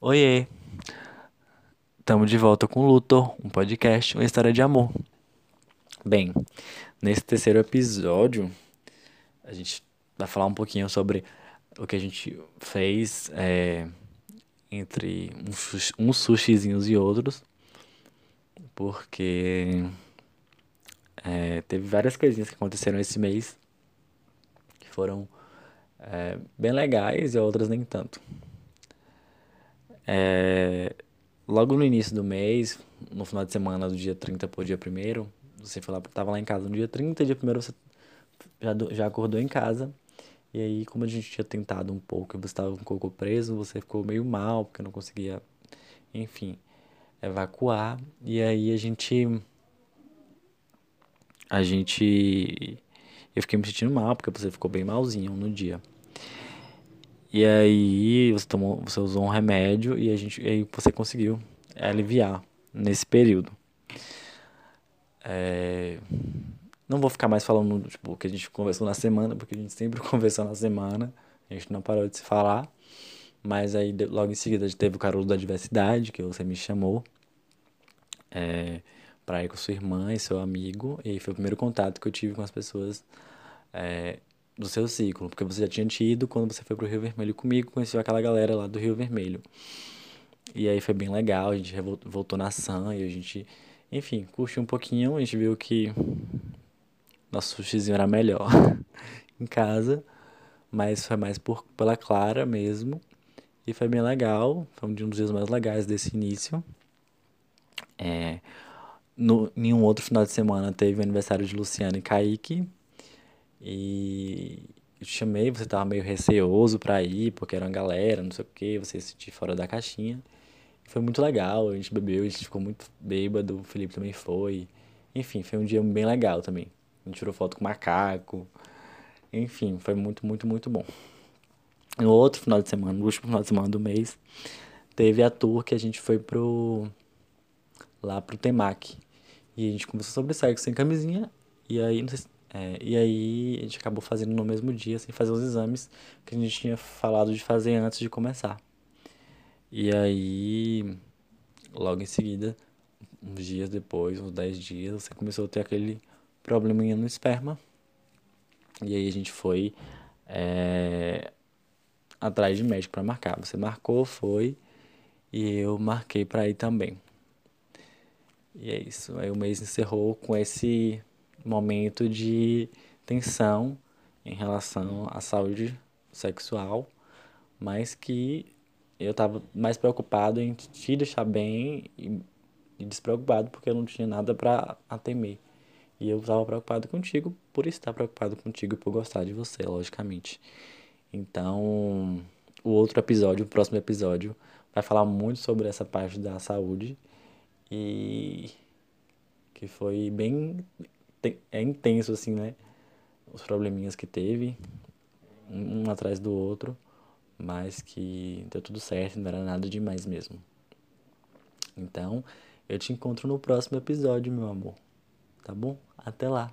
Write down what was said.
Oiê! Estamos de volta com Luthor, um podcast, uma história de amor. Bem, nesse terceiro episódio, a gente vai falar um pouquinho sobre o que a gente fez é, entre uns, sushizinhos e outros, porque é, teve várias coisinhas que aconteceram esse mês que foram é, bem legais e outras nem tanto. É, logo no início do mês, no final de semana do dia 30 pro dia 1 você foi lá, tava lá em casa no dia 30, dia 1 você já, já acordou em casa. E aí, como a gente tinha tentado um pouco e você estava com o coco preso, você ficou meio mal, porque não conseguia, enfim, evacuar. E aí a gente. A gente. Eu fiquei me sentindo mal, porque você ficou bem malzinho no dia. E aí você tomou, você usou um remédio e a gente, e aí você conseguiu aliviar nesse período. É, não vou ficar mais falando tipo, o que a gente conversou na semana, porque a gente sempre conversou na semana, a gente não parou de se falar. Mas aí logo em seguida a gente teve o Carulo da Diversidade, que você me chamou é, para ir com sua irmã e seu amigo. E foi o primeiro contato que eu tive com as pessoas é, do seu ciclo, porque você já tinha tido quando você foi pro Rio Vermelho comigo, conheceu aquela galera lá do Rio Vermelho. E aí foi bem legal, a gente voltou na Sam e a gente, enfim, curtiu um pouquinho, a gente viu que nosso sushizinho era melhor em casa, mas foi mais por, pela Clara mesmo. E foi bem legal, foi um dos dias mais legais desse início. É, no, nenhum outro final de semana teve o aniversário de Luciano e Kaique, e eu te chamei, você tava meio receoso pra ir, porque era uma galera, não sei o que, você se sentir fora da caixinha. Foi muito legal, a gente bebeu, a gente ficou muito bêbado, o Felipe também foi. Enfim, foi um dia bem legal também. A gente tirou foto com macaco. Enfim, foi muito, muito, muito bom. No outro final de semana, no último final de semana do mês, teve a tour que a gente foi pro. lá pro Temac. E a gente conversou sobre sexo sem camisinha. E aí, não sei se é, e aí a gente acabou fazendo no mesmo dia, sem fazer os exames que a gente tinha falado de fazer antes de começar. E aí, logo em seguida, uns dias depois, uns 10 dias, você começou a ter aquele probleminha no esperma. E aí a gente foi é, atrás de médico para marcar. Você marcou, foi, e eu marquei para ir também. E é isso. Aí o mês encerrou com esse momento de tensão em relação à saúde sexual, mas que eu estava mais preocupado em te deixar bem e, e despreocupado porque eu não tinha nada para temer. E eu estava preocupado contigo por estar preocupado contigo e por gostar de você, logicamente. Então, o outro episódio, o próximo episódio, vai falar muito sobre essa parte da saúde e que foi bem é intenso, assim, né? Os probleminhas que teve, um atrás do outro, mas que deu tudo certo, não era nada demais mesmo. Então, eu te encontro no próximo episódio, meu amor. Tá bom? Até lá!